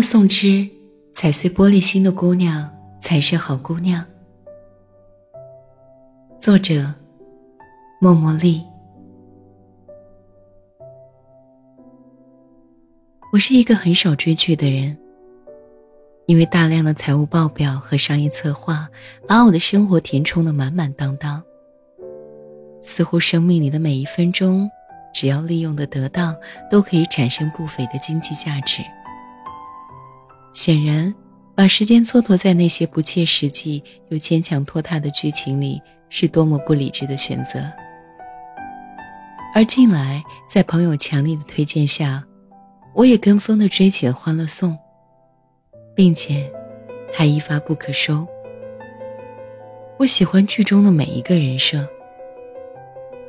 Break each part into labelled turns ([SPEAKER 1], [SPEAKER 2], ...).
[SPEAKER 1] 欢乐颂之踩碎玻璃心的姑娘才是好姑娘。作者：默默丽。我是一个很少追剧的人，因为大量的财务报表和商业策划把我的生活填充的满满当当。似乎生命里的每一分钟，只要利用的得当，都可以产生不菲的经济价值。显然，把时间蹉跎在那些不切实际又牵强拖沓的剧情里，是多么不理智的选择。而近来，在朋友强力的推荐下，我也跟风的追起了《欢乐颂》，并且还一发不可收。我喜欢剧中的每一个人设，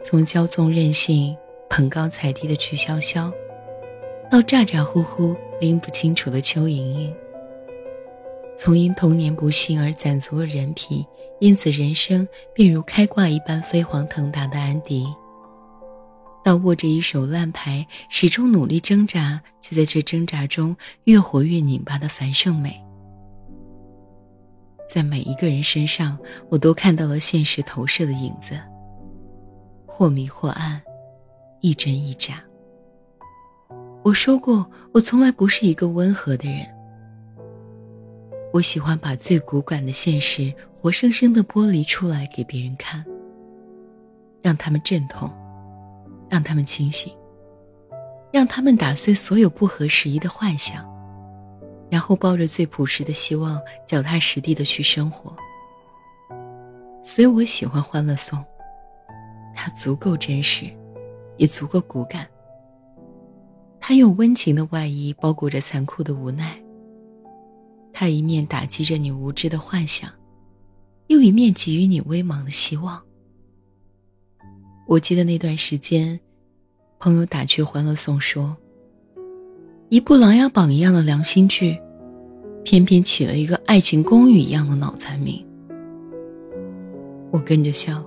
[SPEAKER 1] 从骄纵任性、捧高踩低的曲筱绡，到咋咋呼呼。拎不清楚的邱莹莹，从因童年不幸而攒足了人品，因此人生便如开挂一般飞黄腾达的安迪，到握着一手烂牌，始终努力挣扎，却在这挣扎中越活越拧巴的樊胜美。在每一个人身上，我都看到了现实投射的影子，或明或暗，亦真亦假。我说过，我从来不是一个温和的人。我喜欢把最骨感的现实活生生的剥离出来给别人看，让他们阵痛，让他们清醒，让他们打碎所有不合时宜的幻想，然后抱着最朴实的希望，脚踏实地的去生活。所以我喜欢《欢乐颂》，它足够真实，也足够骨感。他用温情的外衣包裹着残酷的无奈。他一面打击着你无知的幻想，又一面给予你微茫的希望。我记得那段时间，朋友打趣《欢乐颂》说：“一部《琅琊榜》一样的良心剧，偏偏起了一个《爱情公寓》一样的脑残名。”我跟着笑，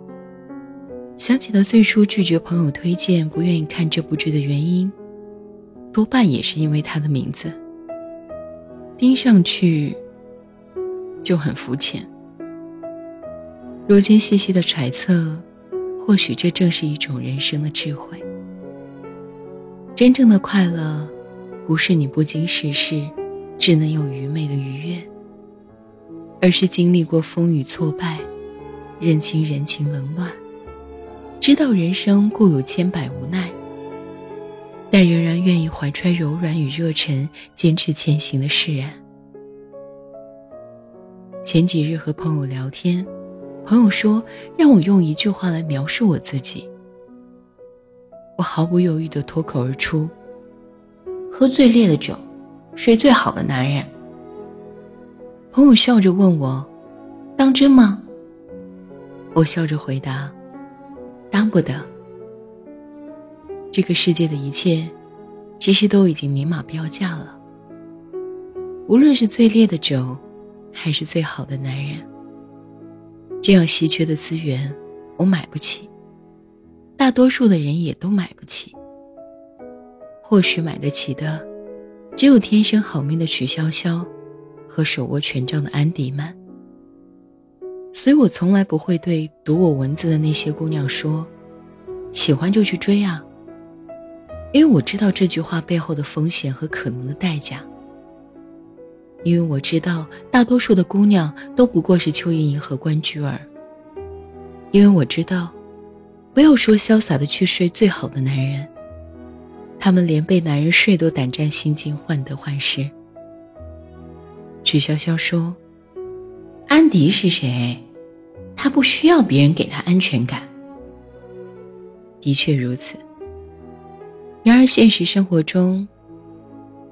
[SPEAKER 1] 想起了最初拒绝朋友推荐、不愿意看这部剧的原因。多半也是因为他的名字，听上去就很肤浅。如今细细的揣测，或许这正是一种人生的智慧。真正的快乐，不是你不经世事、只能有愚昧的愉悦，而是经历过风雨挫败，认清人情冷暖，知道人生固有千百无奈。但仍然愿意怀揣柔软与热忱，坚持前行的释然。前几日和朋友聊天，朋友说让我用一句话来描述我自己。我毫不犹豫地脱口而出：“喝最烈的酒，睡最好的男人。”朋友笑着问我：“当真吗？”我笑着回答：“当不得。”这个世界的一切，其实都已经明码标价了。无论是最烈的酒，还是最好的男人，这样稀缺的资源，我买不起。大多数的人也都买不起。或许买得起的，只有天生好命的曲筱绡，和手握权杖的安迪曼。所以我从来不会对读我文字的那些姑娘说：“喜欢就去追啊。”因为我知道这句话背后的风险和可能的代价。因为我知道大多数的姑娘都不过是邱莹莹和关雎尔。因为我知道，不要说潇洒的去睡最好的男人，他们连被男人睡都胆战心惊、患得患失。曲筱绡说：“安迪是谁？他不需要别人给他安全感。”的确如此。然而，现实生活中，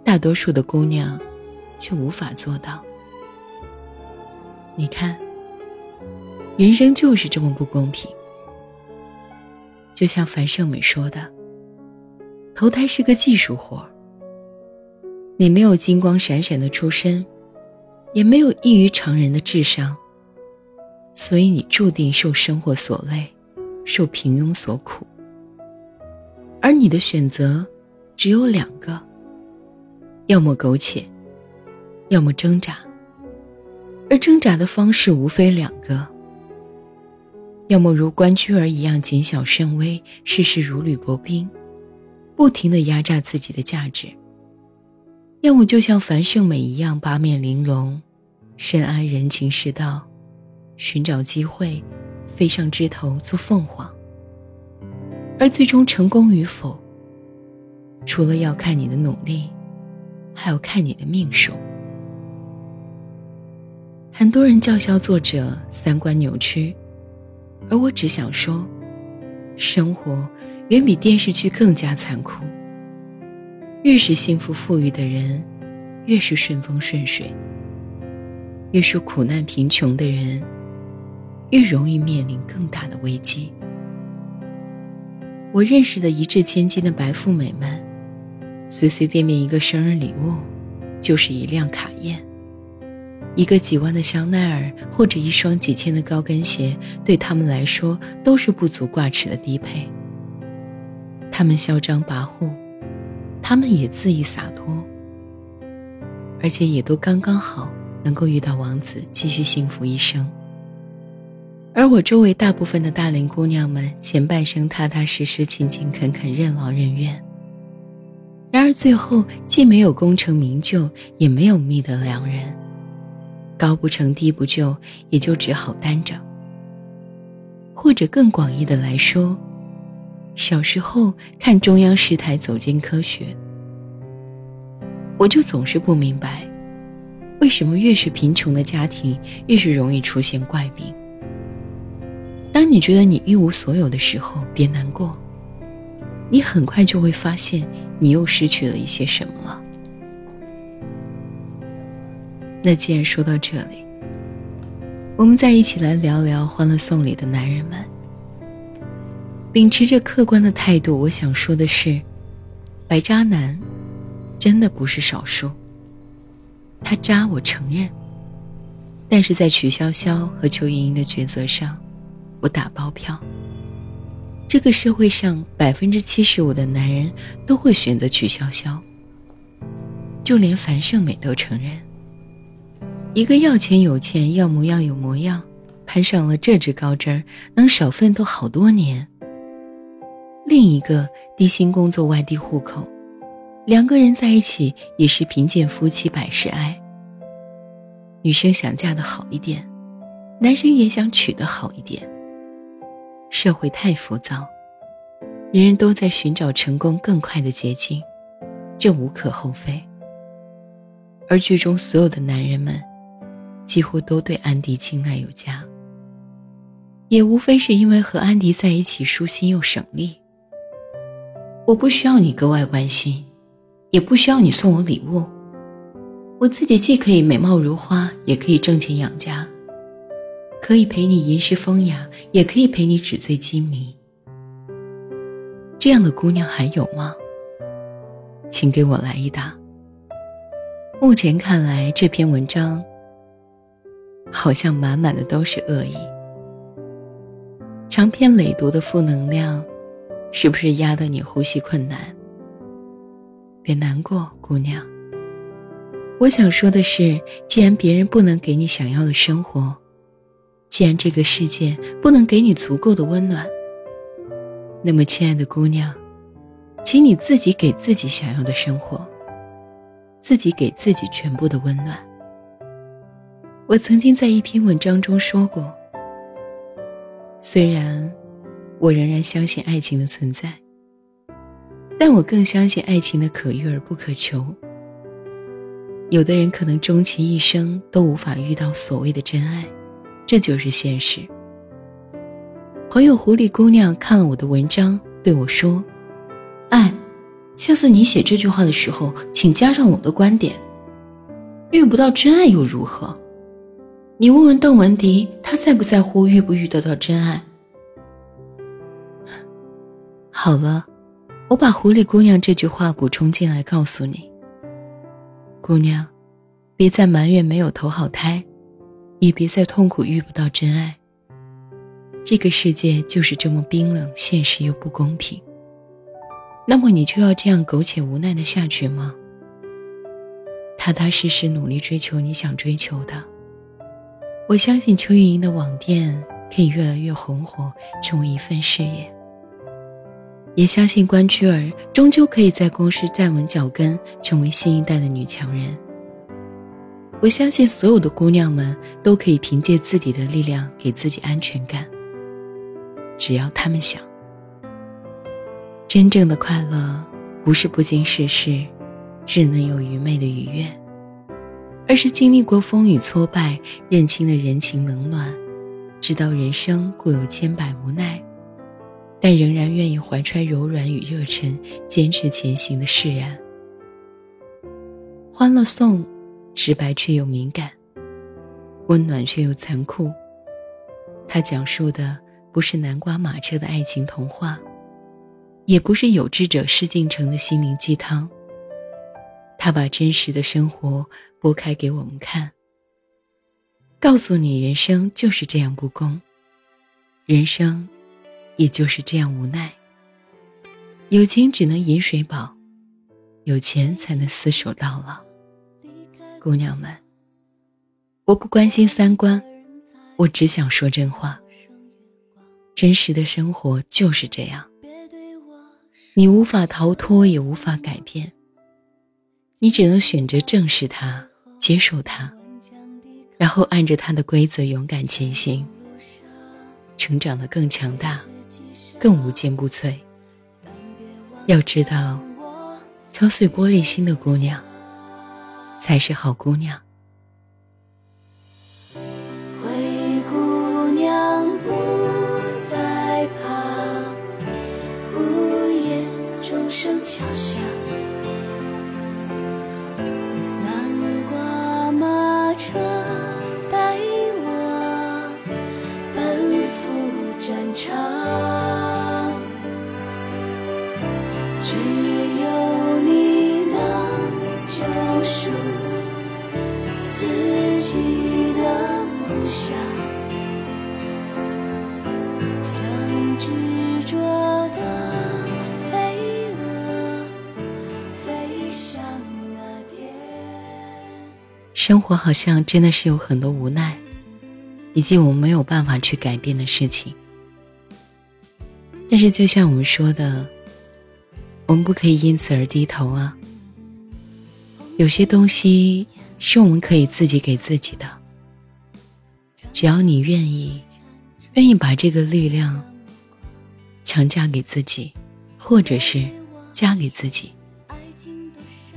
[SPEAKER 1] 大多数的姑娘却无法做到。你看，人生就是这么不公平。就像樊胜美说的：“投胎是个技术活你没有金光闪闪的出身，也没有异于常人的智商，所以你注定受生活所累，受平庸所苦。”你的选择只有两个：要么苟且，要么挣扎，而挣扎的方式无非两个：要么如关雎儿一样谨小慎微，事事如履薄冰，不停地压榨自己的价值；要么就像樊胜美一样八面玲珑，深谙人情世道，寻找机会，飞上枝头做凤凰。而最终成功与否，除了要看你的努力，还要看你的命数。很多人叫嚣作者三观扭曲，而我只想说，生活远比电视剧更加残酷。越是幸福富裕的人，越是顺风顺水；越是苦难贫穷的人，越容易面临更大的危机。我认识的一掷千金的白富美们，随随便便一个生日礼物，就是一辆卡宴。一个几万的香奈儿，或者一双几千的高跟鞋，对他们来说都是不足挂齿的低配。他们嚣张跋扈，他们也恣意洒脱，而且也都刚刚好能够遇到王子，继续幸福一生。而我周围大部分的大龄姑娘们，前半生踏踏实实、勤勤恳恳、任劳任怨，然而最后既没有功成名就，也没有觅得良人。高不成低不就，也就只好单着。或者更广义的来说，小时候看中央十台《走进科学》，我就总是不明白，为什么越是贫穷的家庭，越是容易出现怪病。当你觉得你一无所有的时候，别难过，你很快就会发现，你又失去了一些什么了。那既然说到这里，我们再一起来聊聊《欢乐颂》里的男人们。秉持着客观的态度，我想说的是，白渣男真的不是少数。他渣，我承认，但是在曲筱绡和邱莹莹的抉择上，我打包票。这个社会上百分之七十五的男人都会选择曲筱绡，就连樊胜美都承认。一个要钱有钱，要模样有模样，攀上了这支高枝儿，能少奋斗好多年。另一个低薪工作，外地户口，两个人在一起也是贫贱夫妻百事哀。女生想嫁得好一点，男生也想娶得好一点。社会太浮躁，人人都在寻找成功更快的捷径，这无可厚非。而剧中所有的男人们。几乎都对安迪青睐有加，也无非是因为和安迪在一起舒心又省力。我不需要你格外关心，也不需要你送我礼物，我自己既可以美貌如花，也可以挣钱养家，可以陪你吟诗风雅，也可以陪你纸醉金迷。这样的姑娘还有吗？请给我来一打。目前看来，这篇文章。好像满满的都是恶意，长篇累牍的负能量，是不是压得你呼吸困难？别难过，姑娘。我想说的是，既然别人不能给你想要的生活，既然这个世界不能给你足够的温暖，那么，亲爱的姑娘，请你自己给自己想要的生活，自己给自己全部的温暖。我曾经在一篇文章中说过，虽然我仍然相信爱情的存在，但我更相信爱情的可遇而不可求。有的人可能终其一生都无法遇到所谓的真爱，这就是现实。朋友狐狸姑娘看了我的文章，对我说：“哎，下次你写这句话的时候，请加上我的观点。遇不到真爱又如何？”你问问邓文迪，他在不在乎遇不遇得到真爱？好了，我把“狐狸姑娘”这句话补充进来，告诉你：姑娘，别再埋怨没有投好胎，也别再痛苦遇不到真爱。这个世界就是这么冰冷、现实又不公平。那么你就要这样苟且无奈的下去吗？踏踏实实努力追求你想追求的。我相信邱莹莹的网店可以越来越红火，成为一份事业。也相信关雎尔终究可以在公司站稳脚跟，成为新一代的女强人。我相信所有的姑娘们都可以凭借自己的力量给自己安全感。只要她们想。真正的快乐，不是不经世事，稚嫩又愚昧的愉悦。而是经历过风雨挫败，认清了人情冷暖，知道人生固有千百无奈，但仍然愿意怀揣柔软与热忱，坚持前行的释然。欢乐颂，直白却又敏感，温暖却又残酷。它讲述的不是南瓜马车的爱情童话，也不是有志者事竟成的心灵鸡汤。他把真实的生活拨开给我们看，告诉你人生就是这样不公，人生也就是这样无奈。有情只能饮水饱，有钱才能厮守到老。姑娘们，我不关心三观，我只想说真话。真实的生活就是这样，你无法逃脱，也无法改变。你只能选择正视它，接受它，然后按着它的规则勇敢前行，成长的更强大，更无坚不摧。要知道，敲碎玻璃心的姑娘，才是好姑娘。生活好像真的是有很多无奈，以及我们没有办法去改变的事情。但是，就像我们说的，我们不可以因此而低头啊。有些东西是我们可以自己给自己的，只要你愿意，愿意把这个力量强加给自己，或者是加给自己，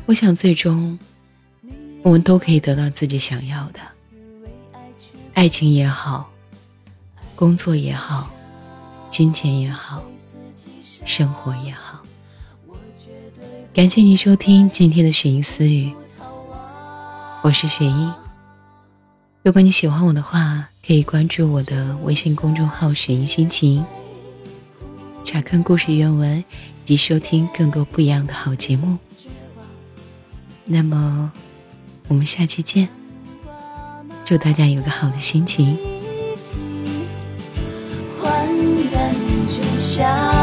[SPEAKER 1] 我想最终。我们都可以得到自己想要的，爱情也好，工作也好，金钱也好，生活也好。感谢您收听今天的雪音私语，我是雪音。如果你喜欢我的话，可以关注我的微信公众号“雪音心情”，查看故事原文以及收听更多不一样的好节目。那么。我们下期见，祝大家有个好的心情。
[SPEAKER 2] 我